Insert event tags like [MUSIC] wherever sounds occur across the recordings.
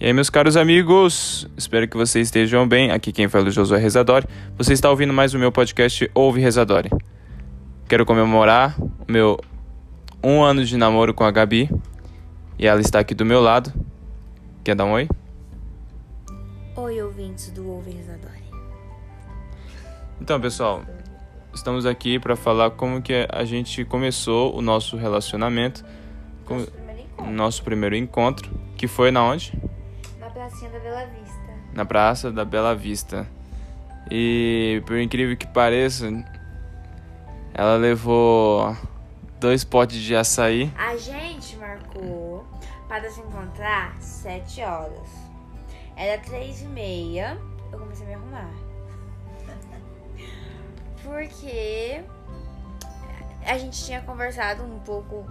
E aí, meus caros amigos, espero que vocês estejam bem. Aqui quem fala é o Josué Rezadori. Você está ouvindo mais o meu podcast Ouve Rezadori. Quero comemorar o meu um ano de namoro com a Gabi. E ela está aqui do meu lado. Quer dar um oi? Oi, ouvintes do Ouve Rezadori. Então, pessoal, estamos aqui para falar como que a gente começou o nosso relacionamento. Nosso primeiro encontro. Nosso primeiro encontro, que foi na onde? Na pracinha da Bela Vista. Na Praça da Bela Vista. E por incrível que pareça, ela levou dois potes de açaí. A gente marcou para se encontrar sete horas. Era três e meia. Eu comecei a me arrumar. Porque a gente tinha conversado um pouco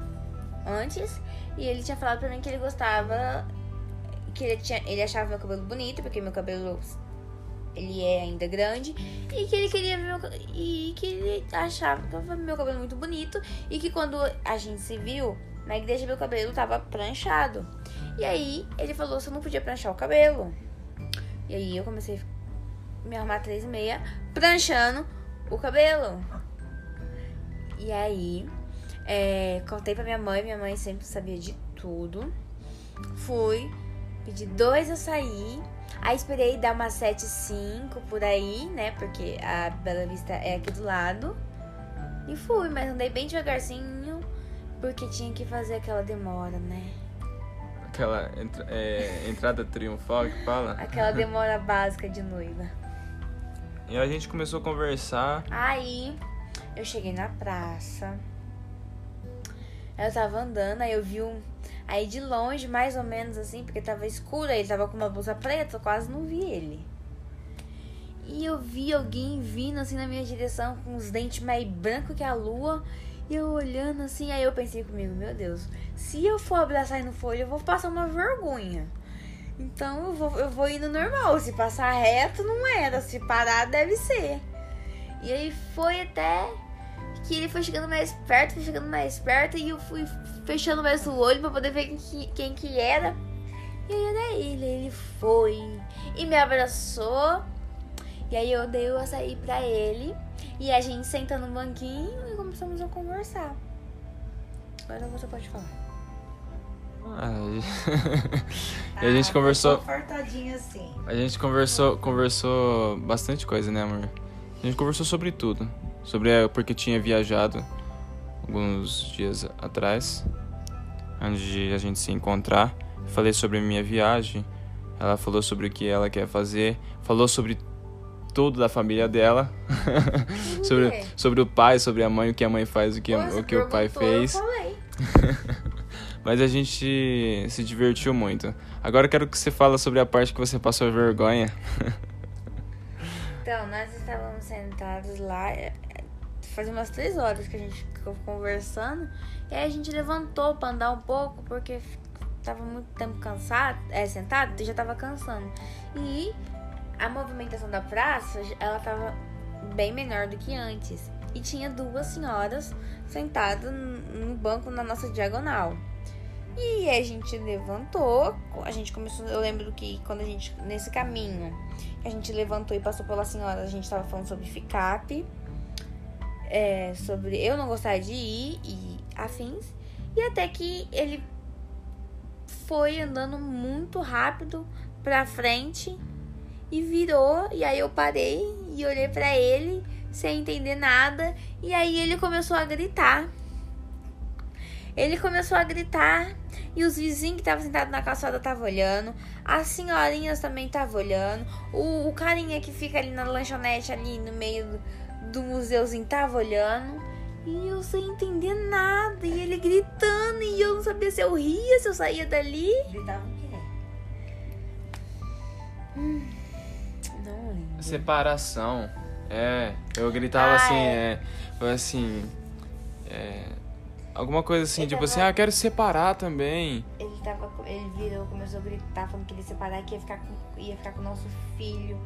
antes e ele tinha falado pra mim que ele gostava que ele, tinha, ele achava meu cabelo bonito, porque meu cabelo ele é ainda grande e que ele queria meu, e que ele achava meu cabelo muito bonito e que quando a gente se viu na igreja meu cabelo tava pranchado. E aí ele falou se eu não podia pranchar o cabelo. E aí eu comecei a me arrumar três e meia pranchando o cabelo. E aí é, contei pra minha mãe, minha mãe sempre sabia de tudo. Fui, pedi dois açaí. Aí esperei dar umas 7, 5 por aí, né? Porque a Bela Vista é aqui do lado. E fui, mas andei bem devagarzinho. Porque tinha que fazer aquela demora, né? Aquela entra- é, entrada triunfal que fala. Aquela [LAUGHS] demora básica de noiva. E a gente começou a conversar. Aí eu cheguei na praça. Eu tava andando, aí eu vi um. Aí de longe, mais ou menos assim, porque tava escuro, aí ele tava com uma blusa preta, eu quase não vi ele. E eu vi alguém vindo assim na minha direção com os dentes mais brancos que a lua. E eu olhando assim, aí eu pensei comigo, meu Deus, se eu for abraçar e não for, eu vou passar uma vergonha. Então eu vou, eu vou indo normal. Se passar reto, não era. Se parar, deve ser. E aí foi até que ele foi chegando mais perto, foi chegando mais perto, e eu fui fechando mais o olho pra poder ver quem que, quem que era. E aí era ele, ele foi e me abraçou. E aí eu dei o açaí pra ele. E a gente senta no banquinho e começamos a conversar. Agora você pode falar. Ah, [LAUGHS] e a gente conversou. Confortadinho assim. A gente conversou, conversou bastante coisa, né, amor? A gente conversou sobre tudo. Sobre a- porque tinha viajado alguns dias atrás, antes de a gente se encontrar. Falei sobre a minha viagem. Ela falou sobre o que ela quer fazer. Falou sobre tudo da família dela. [LAUGHS] sobre, sobre o pai, sobre a mãe, o que a mãe faz, o que, o, que o pai fez. Eu falei. [LAUGHS] Mas a gente se divertiu muito. Agora eu quero que você fale sobre a parte que você passou vergonha. Então, nós estávamos sentados lá, é, é, faz umas três horas que a gente ficou conversando, e aí a gente levantou pra andar um pouco, porque f- tava muito tempo cansado, é, sentado, já tava cansando. E a movimentação da praça, ela tava bem menor do que antes. E tinha duas senhoras sentadas no banco na nossa diagonal. E a gente levantou, a gente começou, eu lembro que quando a gente, nesse caminho, a gente levantou e passou pela senhora, a gente tava falando sobre FICAP, é, sobre eu não gostar de ir e afins, e até que ele foi andando muito rápido pra frente e virou, e aí eu parei e olhei pra ele sem entender nada, e aí ele começou a gritar. Ele começou a gritar e os vizinhos que estavam sentados na calçada estavam olhando. As senhorinhas também estavam olhando. O, o carinha que fica ali na lanchonete, ali no meio do, do museuzinho, tava olhando. E eu sem entender nada. E ele gritando. E eu não sabia se eu ria, se eu saía dali. Gritava o quê? Não lembro. Separação. É, eu gritava Ah, assim, é. é. Foi assim. Alguma coisa assim, Ele tipo tava- assim, ah, quero separar também. Ele tava. Ele virou, começou a gritar, falando que ele ia separar, que ia ficar com, ia ficar com o nosso filho.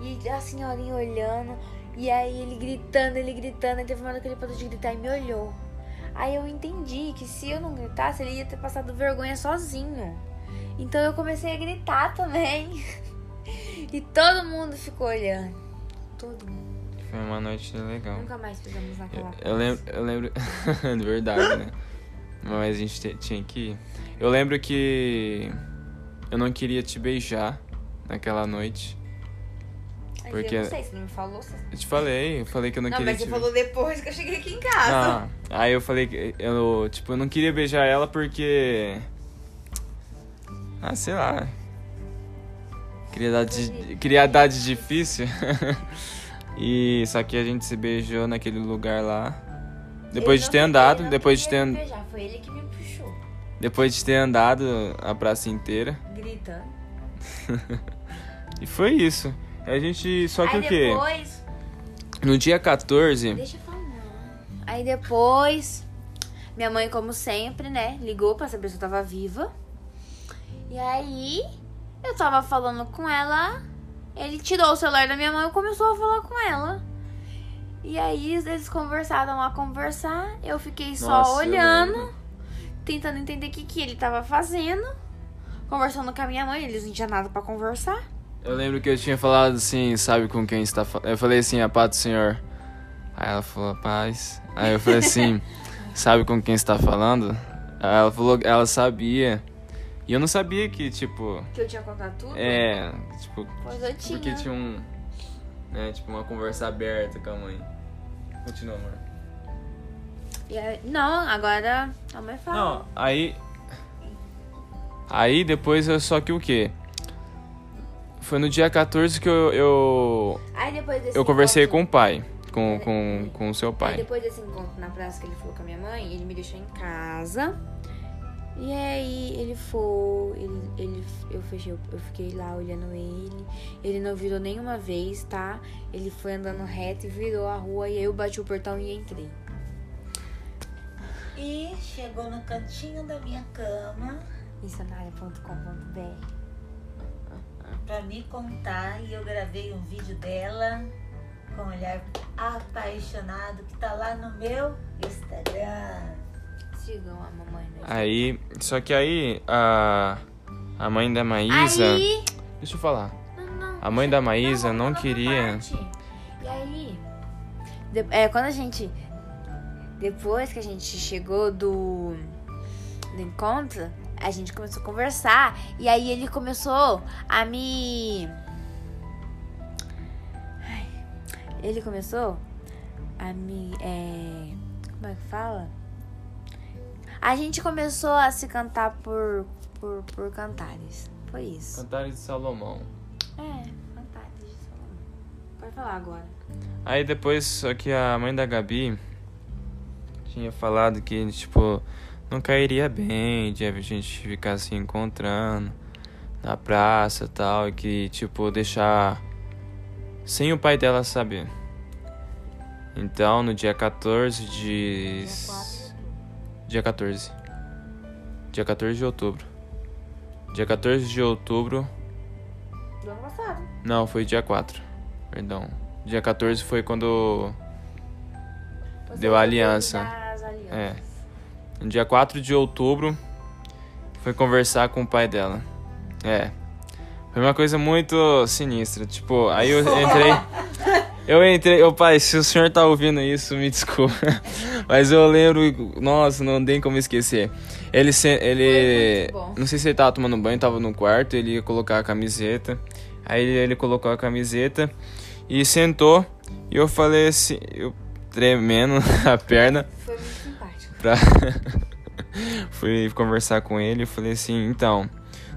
E a senhorinha olhando. E aí ele gritando, ele gritando. Aí teve uma hora que ele parou de gritar e me olhou. Aí eu entendi que se eu não gritasse, ele ia ter passado vergonha sozinho. Então eu comecei a gritar também. [LAUGHS] E todo mundo ficou olhando. Todo mundo. Foi uma noite legal. Nunca mais pisamos naquela Eu, eu lembro, eu lembro, [LAUGHS] de verdade, né? Mas a gente te- tinha que ir. Eu lembro que eu não queria te beijar naquela noite. Porque- Eu não sei, você não me falou. Você... Eu te falei, eu falei que eu não, Não, queria mas você falou depois que eu cheguei aqui em casa. Não, aí eu falei que eu, tipo, eu não queria beijar ela porque. Ah, sei lá. Queria dar de, queria dar de difícil. [LAUGHS] e só que a gente se beijou naquele lugar lá. Depois Ele de ter andado, depois de ter beijar, Foi ele que me puxou. depois de ter andado a praça inteira. Gritando. [LAUGHS] E foi isso. A gente só que Aí o quê? depois. No dia 14, Deixa eu falar. Aí depois, minha mãe, como sempre, né, ligou pra saber se eu tava viva. E aí, eu tava falando com ela, ele tirou o celular da minha mãe e começou a falar com ela. E aí, eles conversaram a conversar, eu fiquei só Nossa, olhando, tentando entender o que, que ele tava fazendo. Conversando com a minha mãe, eles não tinham nada pra conversar. Eu lembro que eu tinha falado assim, sabe com quem está falando? Eu falei assim, a paz do Senhor. Aí ela falou, paz. Aí eu falei assim, [LAUGHS] sabe com quem está falando? Aí ela falou, ela sabia. E eu não sabia que, tipo, Que eu tinha contado tudo. é, tipo, Pois eu tinha. porque tinha um, né, tipo, uma conversa aberta com a mãe. Continua, amor. E aí- não, agora a mãe fala. Não, aí. Aí depois eu só que o quê? Foi no dia 14 que eu, eu, Aí depois desse eu conversei com encontro- o pai. Com, com, com o seu Aí pai. depois desse encontro na praça que ele falou com a minha mãe, ele me deixou em casa. E aí ele foi, ele, ele, eu fechei, eu fiquei lá olhando ele. Ele não virou nenhuma vez, tá? Ele foi andando reto e virou a rua e aí eu bati o portão e entrei. E chegou no cantinho da minha cama Missionária.com.br pra me contar e eu gravei um vídeo dela com um olhar apaixonado que tá lá no meu Instagram. A mamãe Instagram. Aí, só que aí a a mãe da Maísa, Aí, deixa eu falar. Não, não. A mãe da Maísa não uma queria. E aí, de- é, quando a gente. Depois que a gente chegou do, do encontro, a gente começou a conversar. E aí ele começou a me. Ai, ele começou a me. É, como é que fala? A gente começou a se cantar por, por, por cantares. Foi isso. Cantares de Salomão. É, cantares de Salomão. Pode falar agora. Aí depois, só que a mãe da Gabi tinha falado que, tipo, não cairia bem de a gente ficar se encontrando na praça e tal, e que, tipo, deixar sem o pai dela saber. Então, no dia 14 de. Dia. Dia 14. Dia 14 de outubro. Dia 14 de outubro. Do ano passado. Não, foi dia 4. Perdão. Dia 14 foi quando. Você Deu a aliança. É. No dia 4 de outubro. Foi conversar com o pai dela. É. Foi uma coisa muito sinistra. Tipo, aí eu entrei. [LAUGHS] Eu entrei. Ô pai, se o senhor tá ouvindo isso, me desculpa. [LAUGHS] Mas eu lembro. Nossa, não tem como esquecer. Ele. ele não sei se ele tava tomando banho, tava no quarto, ele ia colocar a camiseta. Aí ele, ele colocou a camiseta e sentou. E eu falei assim, eu tremendo [LAUGHS] a perna Foi muito simpático. pra [LAUGHS] fui conversar com ele e falei assim, então,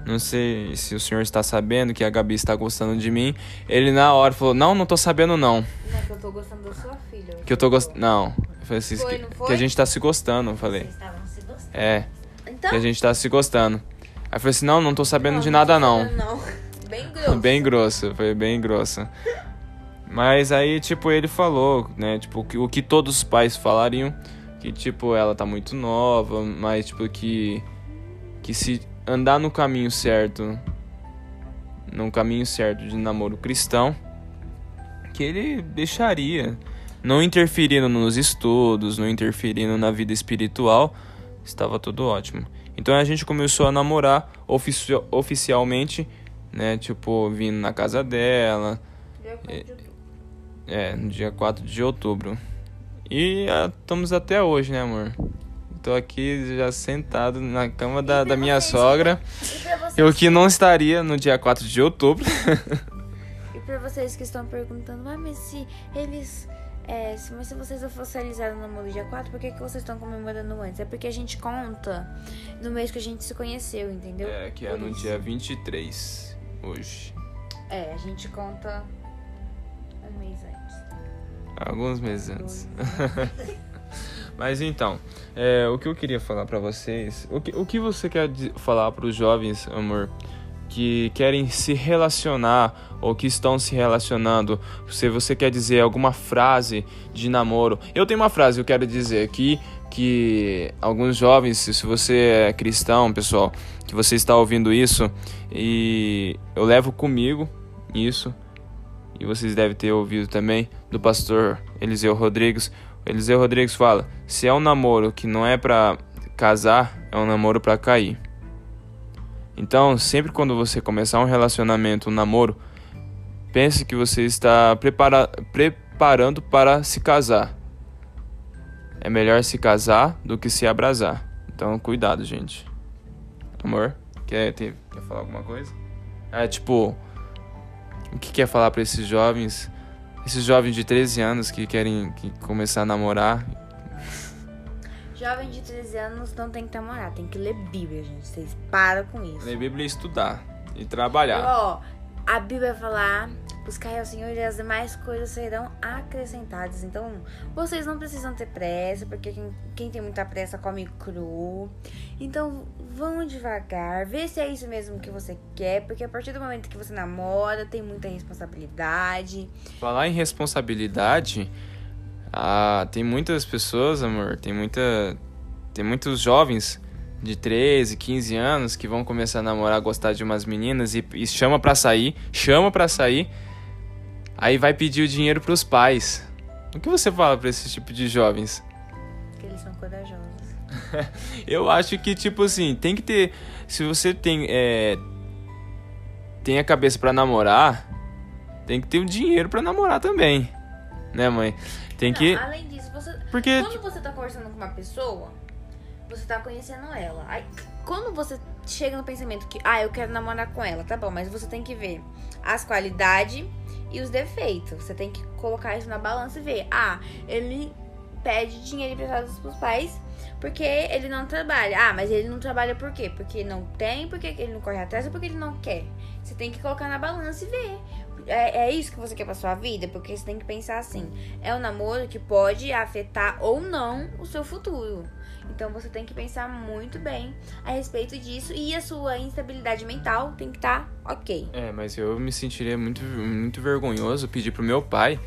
não sei se o senhor está sabendo que a Gabi está gostando de mim. Ele na hora falou, não, não tô sabendo não. Não é que eu tô gostando da sua filha. Que eu tô gostando. Não. Eu falei assim, Foi, que, que a gente tá se gostando, eu falei. Vocês estavam se gostando. É, Então. que a gente tá se gostando. Aí eu falei assim, não, não tô sabendo de não nada tô não. não. [LAUGHS] Bem grosso. Bem grosso, foi bem grosso. Mas aí, tipo, ele falou, né, tipo, que- o que todos os pais falariam, que, tipo, ela tá muito nova, mas, tipo, que, que se andar no caminho certo, no caminho certo de namoro cristão, que ele deixaria. não interferindo nos estudos, não interferindo na vida espiritual, estava tudo ótimo. Então a gente começou a namorar ofici oficialmente, né? Tipo, vindo na casa dela. É, no dia 4 de outubro. E ah, estamos até hoje, né, amor? Tô aqui já sentado na cama da, da minha sogra. Eu que não estaria no dia 4 de outubro. e pra vocês que estão perguntando, ah, mas se eles é, mas se vocês oficializaram o namoro dia 4, por que, que vocês estão comemorando antes? É porque a gente conta no mês que a gente se conheceu, entendeu? É, que é por no isso. dia 23, hoje. É, a gente conta um mês antes. Alguns meses antes. [LAUGHS] Mas então, é, o que eu queria falar para vocês, o que, o que você quer falar para os jovens, amor? que querem se relacionar ou que estão se relacionando, se você quer dizer alguma frase de namoro. Eu tenho uma frase que eu quero dizer aqui que alguns jovens, se você é cristão, pessoal, que você está ouvindo isso e eu levo comigo isso e vocês devem ter ouvido também do pastor Eliseu Rodrigues. Eliseu Rodrigues fala: "Se é um namoro que não é para casar, é um namoro para cair". Então, sempre quando você começar um relacionamento, um namoro, pense que você está prepara preparando para se casar. É melhor se casar do que se abrasar. Então, cuidado, gente. Amor, quer, quer falar alguma coisa? É tipo, o que quer falar para esses jovens? Esses jovens de 13 anos que querem que começar a namorar Jovem de 13 anos não tem que namorar, tem que ler Bíblia, gente. Vocês param com isso. Ler Bíblia e estudar. E trabalhar. Ó, a Bíblia vai falar: buscar ao Senhor e as demais coisas serão acrescentadas. Então, vocês não precisam ter pressa, porque quem, quem tem muita pressa come cru. Então, vão devagar, vê se é isso mesmo que você quer, porque a partir do momento que você namora, tem muita responsabilidade. Falar em responsabilidade ah, tem muitas pessoas, amor, tem muita tem muitos jovens de 13, 15 anos que vão começar a namorar, gostar de umas meninas e, e chama pra sair, chama pra sair, aí vai pedir o dinheiro pros pais. O que você fala pra esse tipo de jovens? Que eles são corajosos. [LAUGHS] Eu acho que, tipo assim, tem que ter. Se você tem. É, tem a cabeça para namorar, tem que ter o dinheiro para namorar também. Né, mãe? Tem não, que. Além disso, você. Porque... Quando você tá conversando com uma pessoa, você tá conhecendo ela. Aí, quando você chega no pensamento que, ah, eu quero namorar com ela, tá bom, mas você tem que ver as qualidades e os defeitos. Você tem que colocar isso na balança e ver, ah, ele pede dinheiro emprestado pros pais porque ele não trabalha. Ah, mas ele não trabalha por quê? Porque não tem, porque ele não corre atrás ou porque ele não quer. Você tem que colocar na balança e ver é, é isso que você quer pra sua vida? Porque você tem que pensar assim: é um namoro que pode afetar ou não o seu futuro. Então você tem que pensar muito bem a respeito disso e a sua instabilidade mental tem que estar tá ok. É, mas eu me sentiria muito, muito vergonhoso pedir pro meu pai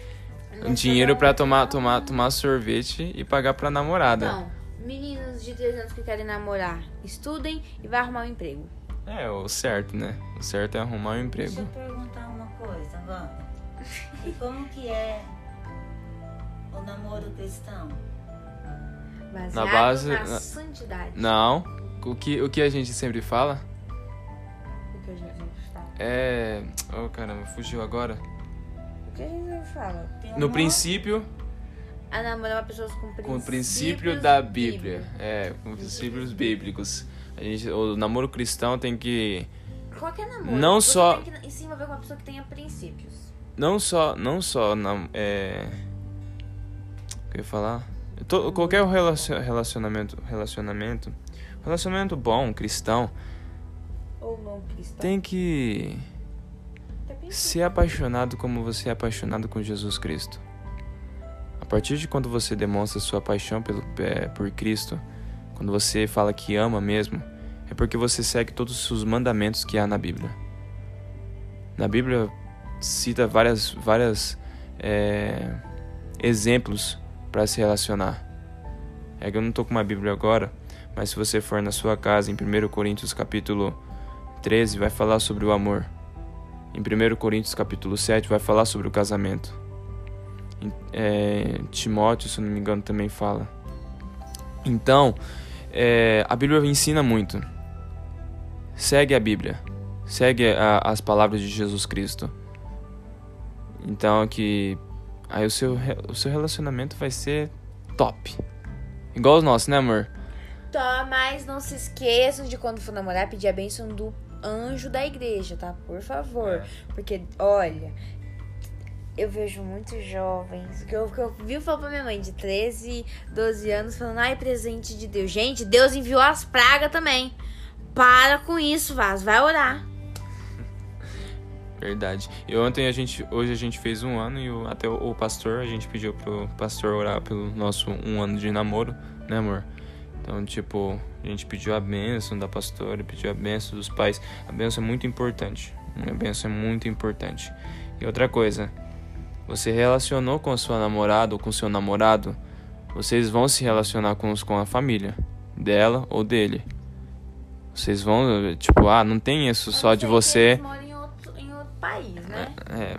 um dinheiro para tomar, tomar, tomar sorvete e pagar pra namorada. Não, meninos de 13 anos que querem namorar, estudem e vai arrumar um emprego. É, o certo, né? O certo é arrumar um emprego. Deixa eu perguntar uma coisa, Wanda. E como que é o namoro cristão? Baseado na base na, na santidade. Não. O que, o que a gente sempre fala? O que a gente sempre fala? É. Oh caramba, fugiu agora. O que a gente sempre fala? No princípio. A namorar pessoas com princípios. Com o princípio da Bíblia. Bíblia. É, com princípios bíblicos. A gente, o namoro cristão tem que. Qualquer namoro. Não você só. Tem que se envolver com uma pessoa que tenha princípios. Não só. Não só. Não, é. O que eu ia falar? Tô, qualquer relacionamento. Relacionamento. Relacionamento bom, cristão. Ou não cristão. Tem que. Ser apaixonado como você é apaixonado com Jesus Cristo. A partir de quando você demonstra sua paixão pelo, é, por Cristo quando você fala que ama mesmo, é porque você segue todos os mandamentos que há na Bíblia. Na Bíblia cita várias, várias é, exemplos para se relacionar. É que eu não estou com uma Bíblia agora, mas se você for na sua casa, em 1 Coríntios capítulo 13, vai falar sobre o amor. Em 1 Coríntios capítulo 7, vai falar sobre o casamento. É, Timóteo, se não me engano, também fala. Então, é, a Bíblia ensina muito. Segue a Bíblia. Segue a, as palavras de Jesus Cristo. Então que aí o seu, o seu relacionamento vai ser top. Igual os nossos, né, amor? Tá, mas não se esqueçam de quando for namorar pedir a bênção do anjo da igreja, tá? Por favor. É. Porque, olha, eu vejo muitos jovens que eu, que eu vi falar pra minha mãe de 13, 12 anos falando, ai, presente de Deus. Gente, Deus enviou as pragas também. Para com isso, Vaz, vai orar. Verdade. E ontem a gente, hoje a gente fez um ano e o, até o, o, pastor, a gente pediu pro pastor orar pelo nosso um ano de namoro, né, amor? Então, tipo, a gente pediu a bênção da pastora, pediu a bênção dos pais. A bênção é muito importante. A bênção é muito importante. E outra coisa, você relacionou com a sua namorada ou com seu namorado, vocês vão se relacionar com, com a família dela ou dele. Vocês vão, tipo, ah, não tem isso só de você. País, né? É. é.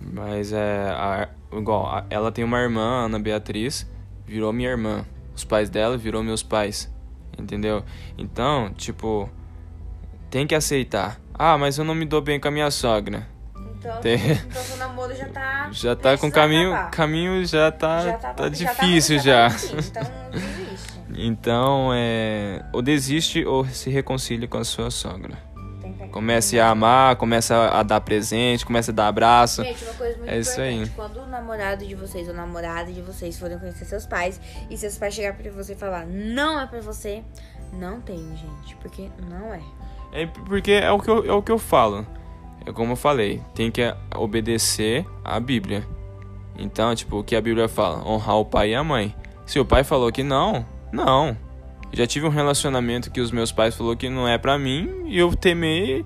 Mas é. A, igual, a, ela tem uma irmã, Ana Beatriz, virou minha irmã. Os pais dela virou meus pais. Entendeu? Então, tipo, tem que aceitar. Ah, mas eu não me dou bem com a minha sogra. Então, Tem... então seu namoro já tá. [LAUGHS] Já tá com caminho. Acabar. Caminho já tá, já tá, tá difícil já. Tá já. então desiste. [LAUGHS] Então é. Ou desiste ou se reconcilie com a sua sogra. Comece a amar, começa a dar presente, começa a dar abraço. Gente, uma coisa muito é isso aí. Quando o namorado de vocês ou namorada de vocês forem conhecer seus pais e seus pais chegar pra você e falar não é pra você, não tem, gente. Porque não é. É porque é o que eu, é o que eu falo. É como eu falei, tem que obedecer à Bíblia. Então, tipo, o que a Bíblia fala? Honrar o pai e a mãe. Se o pai falou que não, não. Já tive um relacionamento que os meus pais falou que não é pra mim e eu temei.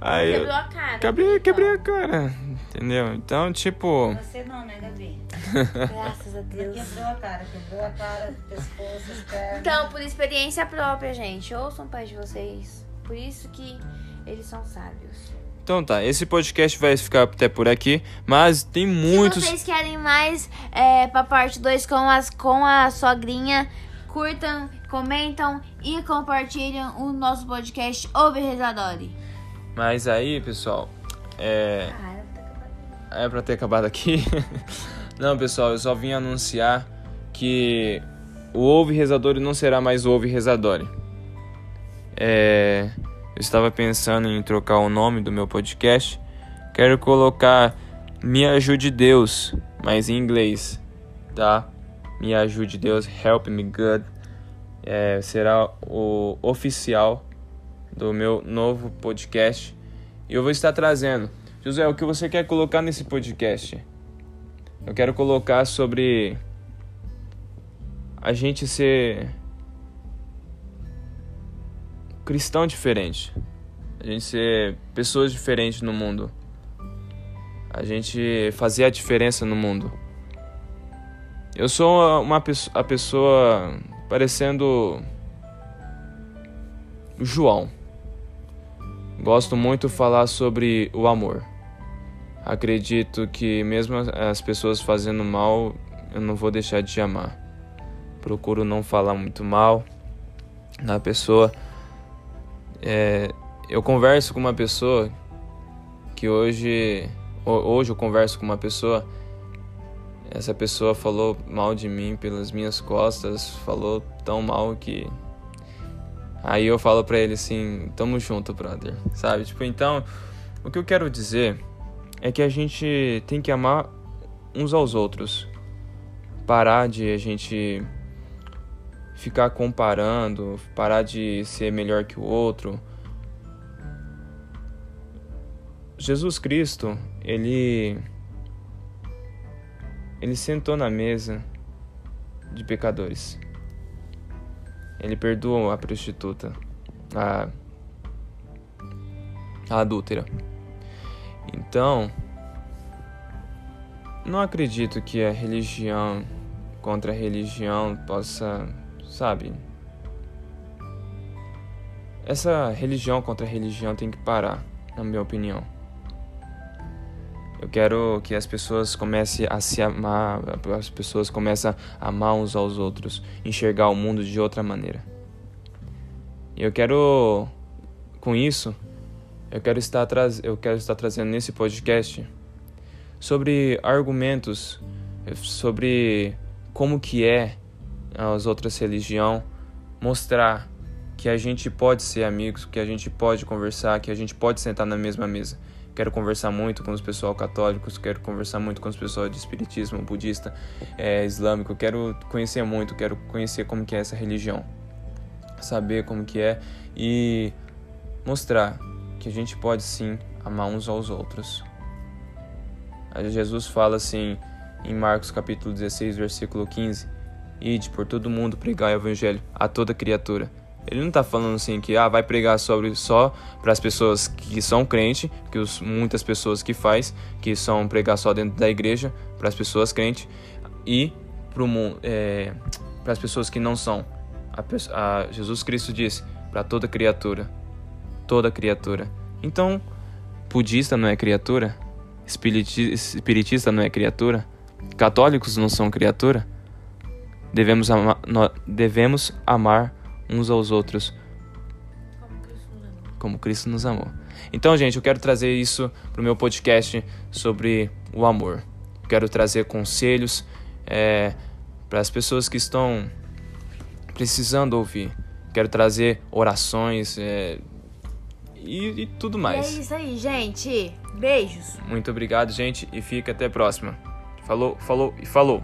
Aí quebrou a cara. Quebrei, quebrei a cara. Entendeu? Então, tipo. Você não, né, Gabi? [LAUGHS] Graças a Deus. Quebrou a cara, quebrou a cara, pescoço, as pernas. Então, por experiência própria, gente. Ouçam pais de vocês. Por isso que eles são sábios. Então tá, esse podcast vai ficar até por aqui, mas tem muitos. Se vocês querem mais é, pra parte 2 com, as, com a sogrinha, curtam, comentam e compartilham o nosso podcast Ouve Rezadori. Mas aí, pessoal, é. É pra ter acabado aqui. [LAUGHS] não, pessoal, eu só vim anunciar que o Ouve Rezadori não será mais Ouve Rezadori. É. Eu estava pensando em trocar o nome do meu podcast. Quero colocar Me Ajude Deus, mas em inglês, tá? Me Ajude Deus, Help Me God. É, será o oficial do meu novo podcast. E eu vou estar trazendo. José, o que você quer colocar nesse podcast? Eu quero colocar sobre a gente ser cristão diferente. A gente ser pessoas diferentes no mundo. A gente fazer a diferença no mundo. Eu sou uma a pessoa parecendo João. Gosto muito de falar sobre o amor. Acredito que mesmo as pessoas fazendo mal, eu não vou deixar de amar. Procuro não falar muito mal da pessoa é, eu converso com uma pessoa que hoje. Hoje eu converso com uma pessoa. Essa pessoa falou mal de mim pelas minhas costas, falou tão mal que. Aí eu falo pra ele assim: tamo junto, brother. Sabe? Tipo, então, o que eu quero dizer é que a gente tem que amar uns aos outros. Parar de a gente ficar comparando, parar de ser melhor que o outro. Jesus Cristo, ele ele sentou na mesa de pecadores. Ele perdoou a prostituta, a, a adúltera. Então, não acredito que a religião contra a religião possa sabe? Essa religião contra religião tem que parar, na minha opinião. Eu quero que as pessoas comecem a se amar, as pessoas comecem a amar uns aos outros, enxergar o mundo de outra maneira. E eu quero, com isso, eu quero estar, eu quero estar trazendo nesse podcast sobre argumentos, sobre como que é as outras religiões, mostrar que a gente pode ser amigos, que a gente pode conversar, que a gente pode sentar na mesma mesa. Quero conversar muito com os pessoal católicos, quero conversar muito com os pessoal de espiritismo, budista, é, islâmico. Quero conhecer muito, quero conhecer como que é essa religião, saber como que é e mostrar que a gente pode sim amar uns aos outros. Jesus fala assim em Marcos capítulo 16, versículo 15: Ide por todo mundo pregar o evangelho a toda criatura. Ele não está falando assim que ah, vai pregar sobre só para as pessoas que são crentes, que os, muitas pessoas que faz, que são pregar só dentro da igreja para as pessoas crentes e para é, as pessoas que não são. A, a Jesus Cristo disse para toda criatura, toda criatura. Então, budista não é criatura, espiritista não é criatura, católicos não são criatura. Devemos, ama, devemos amar uns aos outros como Cristo nos amou. Então, gente, eu quero trazer isso para o meu podcast sobre o amor. Quero trazer conselhos é, para as pessoas que estão precisando ouvir. Quero trazer orações é, e, e, tudo mais. E é isso aí, gente. Beijos. Muito obrigado, gente, e fica até a próxima. Falou, falou e falou.